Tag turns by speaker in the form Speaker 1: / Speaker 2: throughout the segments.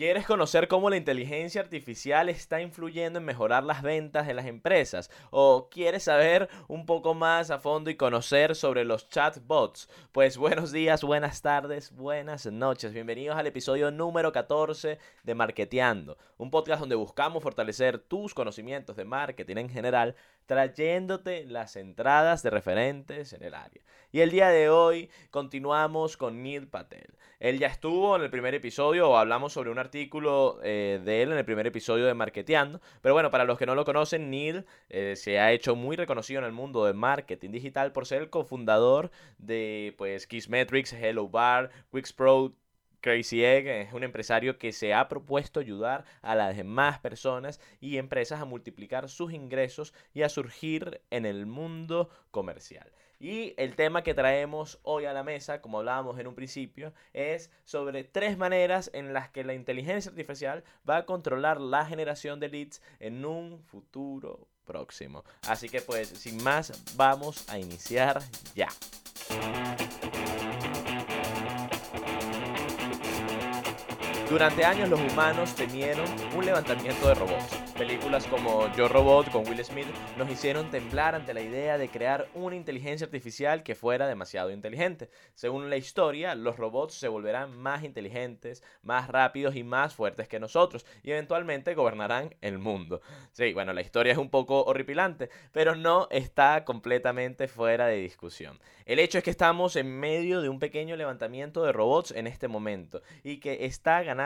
Speaker 1: ¿Quieres conocer cómo la inteligencia artificial está influyendo en mejorar las ventas de las empresas? ¿O quieres saber un poco más a fondo y conocer sobre los chatbots? Pues buenos días, buenas tardes, buenas noches. Bienvenidos al episodio número 14 de Marketeando, un podcast donde buscamos fortalecer tus conocimientos de marketing en general trayéndote las entradas de referentes en el área. Y el día de hoy continuamos con Neil Patel. Él ya estuvo en el primer episodio o hablamos sobre un artículo eh, de él en el primer episodio de Marketeando. Pero bueno, para los que no lo conocen, Neil eh, se ha hecho muy reconocido en el mundo del marketing digital por ser el cofundador de pues Kissmetrics, Hello Bar, Pro Crazy Egg es un empresario que se ha propuesto ayudar a las demás personas y empresas a multiplicar sus ingresos y a surgir en el mundo comercial. Y el tema que traemos hoy a la mesa, como hablábamos en un principio, es sobre tres maneras en las que la inteligencia artificial va a controlar la generación de leads en un futuro próximo. Así que pues, sin más, vamos a iniciar ya. Durante años los humanos temieron un levantamiento de robots. Películas como Yo Robot con Will Smith nos hicieron temblar ante la idea de crear una inteligencia artificial que fuera demasiado inteligente. Según la historia, los robots se volverán más inteligentes, más rápidos y más fuertes que nosotros y eventualmente gobernarán el mundo. Sí, bueno, la historia es un poco horripilante, pero no está completamente fuera de discusión. El hecho es que estamos en medio de un pequeño levantamiento de robots en este momento y que está ganando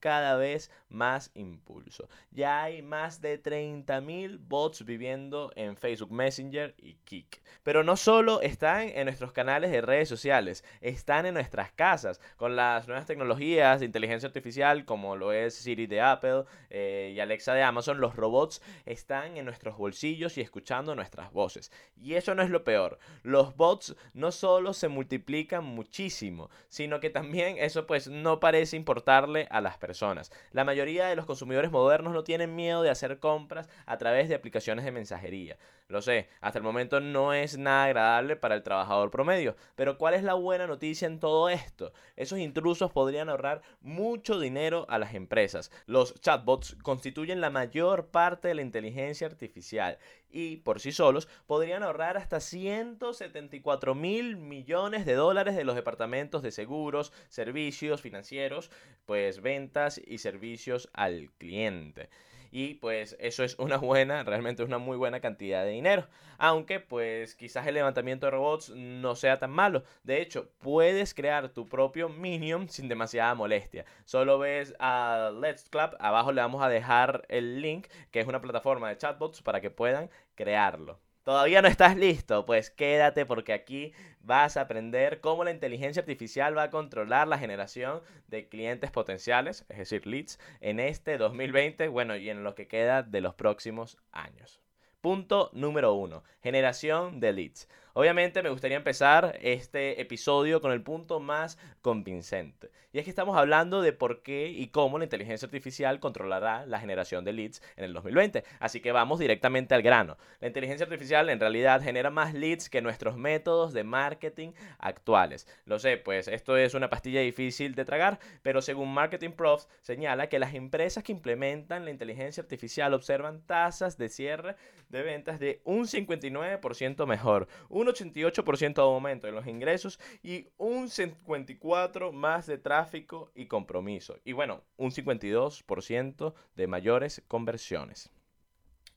Speaker 1: cada vez más impulso. Ya hay más de 30.000 bots viviendo en Facebook Messenger y Kik. Pero no solo están en nuestros canales de redes sociales, están en nuestras casas con las nuevas tecnologías de inteligencia artificial como lo es Siri de Apple eh, y Alexa de Amazon. Los robots están en nuestros bolsillos y escuchando nuestras voces. Y eso no es lo peor. Los bots no solo se multiplican muchísimo, sino que también eso pues no parece importarle a las personas. La mayoría de los consumidores modernos no tienen miedo de hacer compras a través de aplicaciones de mensajería. Lo sé, hasta el momento no es nada agradable para el trabajador promedio, pero ¿cuál es la buena noticia en todo esto? Esos intrusos podrían ahorrar mucho dinero a las empresas. Los chatbots constituyen la mayor parte de la inteligencia artificial y por sí solos podrían ahorrar hasta 174 mil millones de dólares de los departamentos de seguros, servicios financieros, pues ventas y servicios al cliente y pues eso es una buena, realmente una muy buena cantidad de dinero. Aunque pues quizás el levantamiento de robots no sea tan malo. De hecho, puedes crear tu propio Minion sin demasiada molestia. Solo ves a Let's Club, abajo le vamos a dejar el link, que es una plataforma de chatbots para que puedan crearlo. ¿Todavía no estás listo? Pues quédate porque aquí vas a aprender cómo la inteligencia artificial va a controlar la generación de clientes potenciales, es decir, leads, en este 2020, bueno, y en lo que queda de los próximos años. Punto número uno, generación de leads. Obviamente me gustaría empezar este episodio con el punto más convincente. Y es que estamos hablando de por qué y cómo la inteligencia artificial controlará la generación de leads en el 2020. Así que vamos directamente al grano. La inteligencia artificial en realidad genera más leads que nuestros métodos de marketing actuales. Lo sé, pues esto es una pastilla difícil de tragar, pero según Marketing Profs señala que las empresas que implementan la inteligencia artificial observan tasas de cierre de ventas de un 59% mejor, un 88% de aumento en los ingresos y un 54% más de tráfico y compromiso. Y bueno, un 52% de mayores conversiones.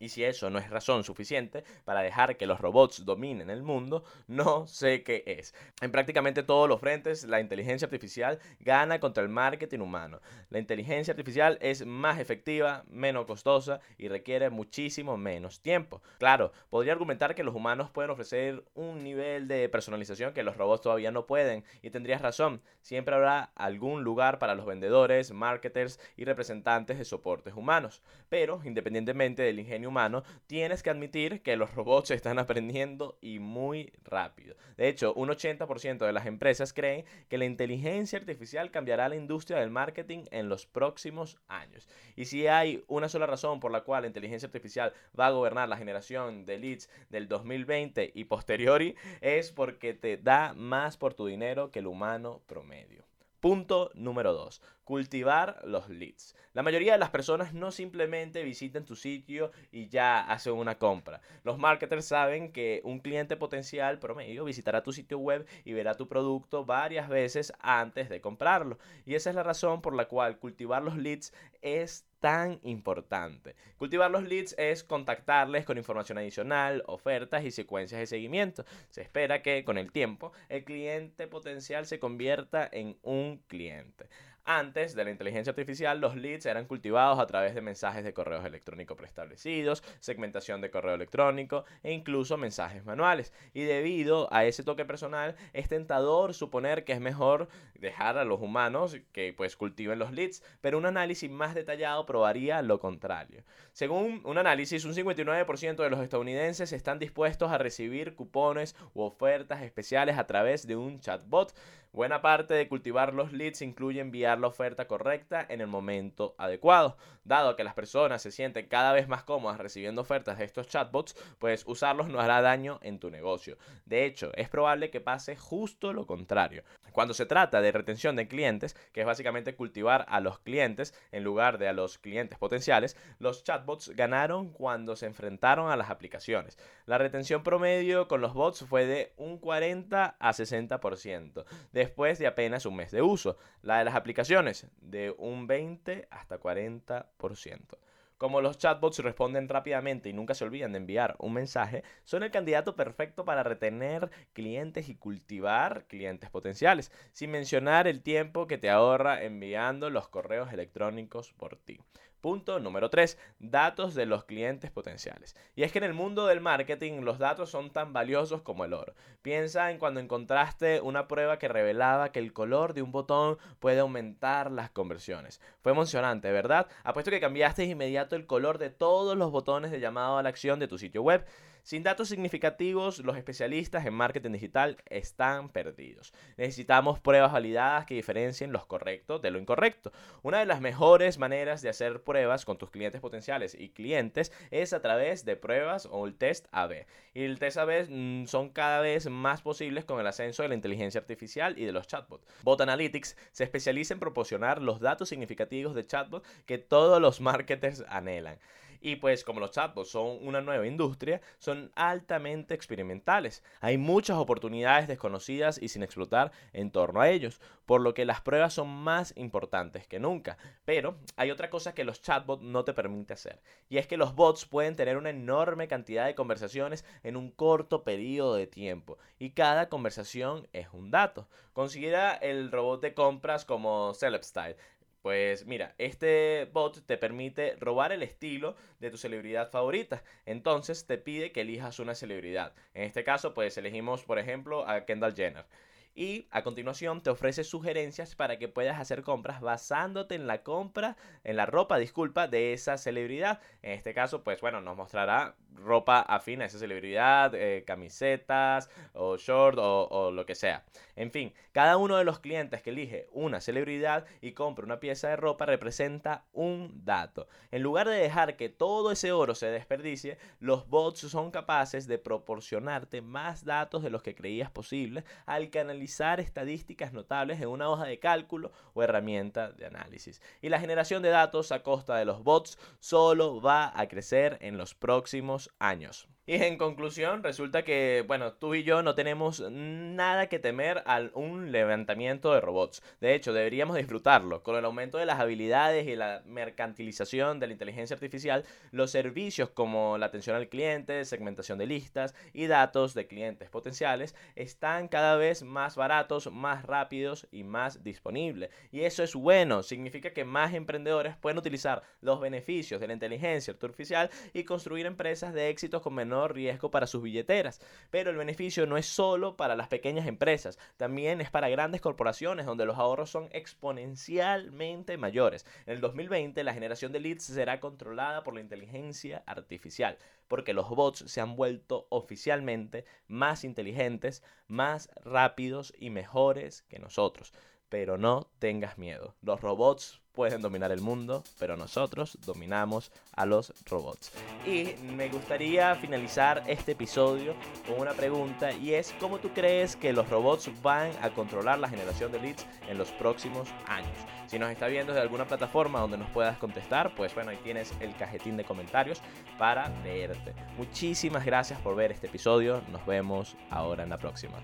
Speaker 1: Y si eso no es razón suficiente para dejar que los robots dominen el mundo, no sé qué es. En prácticamente todos los frentes, la inteligencia artificial gana contra el marketing humano. La inteligencia artificial es más efectiva, menos costosa y requiere muchísimo menos tiempo. Claro, podría argumentar que los humanos pueden ofrecer un nivel de personalización que los robots todavía no pueden. Y tendrías razón, siempre habrá algún lugar para los vendedores, marketers y representantes de soportes humanos. Pero, independientemente del ingenio tienes que admitir que los robots están aprendiendo y muy rápido. De hecho, un 80% de las empresas creen que la inteligencia artificial cambiará la industria del marketing en los próximos años. Y si hay una sola razón por la cual la inteligencia artificial va a gobernar la generación de leads del 2020 y posteriori, es porque te da más por tu dinero que el humano promedio. Punto número 2. Cultivar los leads. La mayoría de las personas no simplemente visitan tu sitio y ya hacen una compra. Los marketers saben que un cliente potencial promedio visitará tu sitio web y verá tu producto varias veces antes de comprarlo. Y esa es la razón por la cual cultivar los leads es tan importante. Cultivar los leads es contactarles con información adicional, ofertas y secuencias de seguimiento. Se espera que con el tiempo el cliente potencial se convierta en un cliente. Antes de la inteligencia artificial, los leads eran cultivados a través de mensajes de correos electrónicos preestablecidos, segmentación de correo electrónico e incluso mensajes manuales. Y debido a ese toque personal, es tentador suponer que es mejor dejar a los humanos que pues cultiven los leads, pero un análisis más detallado probaría lo contrario. Según un análisis, un 59% de los estadounidenses están dispuestos a recibir cupones u ofertas especiales a través de un chatbot. Buena parte de cultivar los leads incluye enviar la oferta correcta en el momento adecuado. Dado que las personas se sienten cada vez más cómodas recibiendo ofertas de estos chatbots, pues usarlos no hará daño en tu negocio. De hecho, es probable que pase justo lo contrario. Cuando se trata de retención de clientes, que es básicamente cultivar a los clientes en lugar de a los clientes potenciales, los chatbots ganaron cuando se enfrentaron a las aplicaciones. La retención promedio con los bots fue de un 40 a 60%. De después de apenas un mes de uso. La de las aplicaciones, de un 20 hasta 40%. Como los chatbots responden rápidamente y nunca se olvidan de enviar un mensaje, son el candidato perfecto para retener clientes y cultivar clientes potenciales, sin mencionar el tiempo que te ahorra enviando los correos electrónicos por ti. Punto número 3. Datos de los clientes potenciales. Y es que en el mundo del marketing los datos son tan valiosos como el oro. Piensa en cuando encontraste una prueba que revelaba que el color de un botón puede aumentar las conversiones. Fue emocionante, ¿verdad? Apuesto que cambiaste de inmediato el color de todos los botones de llamado a la acción de tu sitio web. Sin datos significativos, los especialistas en marketing digital están perdidos. Necesitamos pruebas validadas que diferencien los correctos de lo incorrecto. Una de las mejores maneras de hacer pruebas con tus clientes potenciales y clientes es a través de pruebas o el test AB. Y el test AB mm, son cada vez más posibles con el ascenso de la inteligencia artificial y de los chatbots. Bot Analytics se especializa en proporcionar los datos significativos de chatbots que todos los marketers anhelan. Y pues como los chatbots son una nueva industria, son altamente experimentales. Hay muchas oportunidades desconocidas y sin explotar en torno a ellos, por lo que las pruebas son más importantes que nunca. Pero hay otra cosa que los chatbots no te permiten hacer, y es que los bots pueden tener una enorme cantidad de conversaciones en un corto periodo de tiempo, y cada conversación es un dato. Considera el robot de compras como Celebstyle, pues mira, este bot te permite robar el estilo de tu celebridad favorita. Entonces te pide que elijas una celebridad. En este caso, pues elegimos, por ejemplo, a Kendall Jenner y a continuación te ofrece sugerencias para que puedas hacer compras basándote en la compra, en la ropa, disculpa, de esa celebridad. En este caso, pues bueno, nos mostrará ropa afín a esa celebridad, eh, camisetas o short o, o, lo que sea. En fin, cada uno de los clientes que elige una celebridad y compra una pieza de ropa representa un dato. En lugar de dejar que todo ese oro se desperdicie, los bots son capaces de proporcionarte más datos de los que creías posible al canalizar estadísticas notables en una hoja de cálculo o herramienta de análisis. Y la generación de datos a costa de los bots solo va a crecer en los próximos años. Y en conclusión, resulta que, bueno, tú y yo no tenemos nada que temer a un levantamiento de robots. De hecho, deberíamos disfrutarlo. Con el aumento de las habilidades y la mercantilización de la inteligencia artificial, los servicios como la atención al cliente, segmentación de listas y datos de clientes potenciales están cada vez más baratos, más rápidos y más disponibles. Y eso es bueno, significa que más emprendedores pueden utilizar los beneficios de la inteligencia artificial y construir empresas de éxitos con menor riesgo para sus billeteras. Pero el beneficio no es solo para las pequeñas empresas, también es para grandes corporaciones donde los ahorros son exponencialmente mayores. En el 2020 la generación de leads será controlada por la inteligencia artificial, porque los bots se han vuelto oficialmente más inteligentes, más rápidos y mejores que nosotros. Pero no tengas miedo. Los robots pueden dominar el mundo, pero nosotros dominamos a los robots. Y me gustaría finalizar este episodio con una pregunta y es ¿cómo tú crees que los robots van a controlar la generación de leads en los próximos años? Si nos está viendo desde alguna plataforma donde nos puedas contestar, pues bueno, ahí tienes el cajetín de comentarios para leerte. Muchísimas gracias por ver este episodio. Nos vemos ahora en la próxima.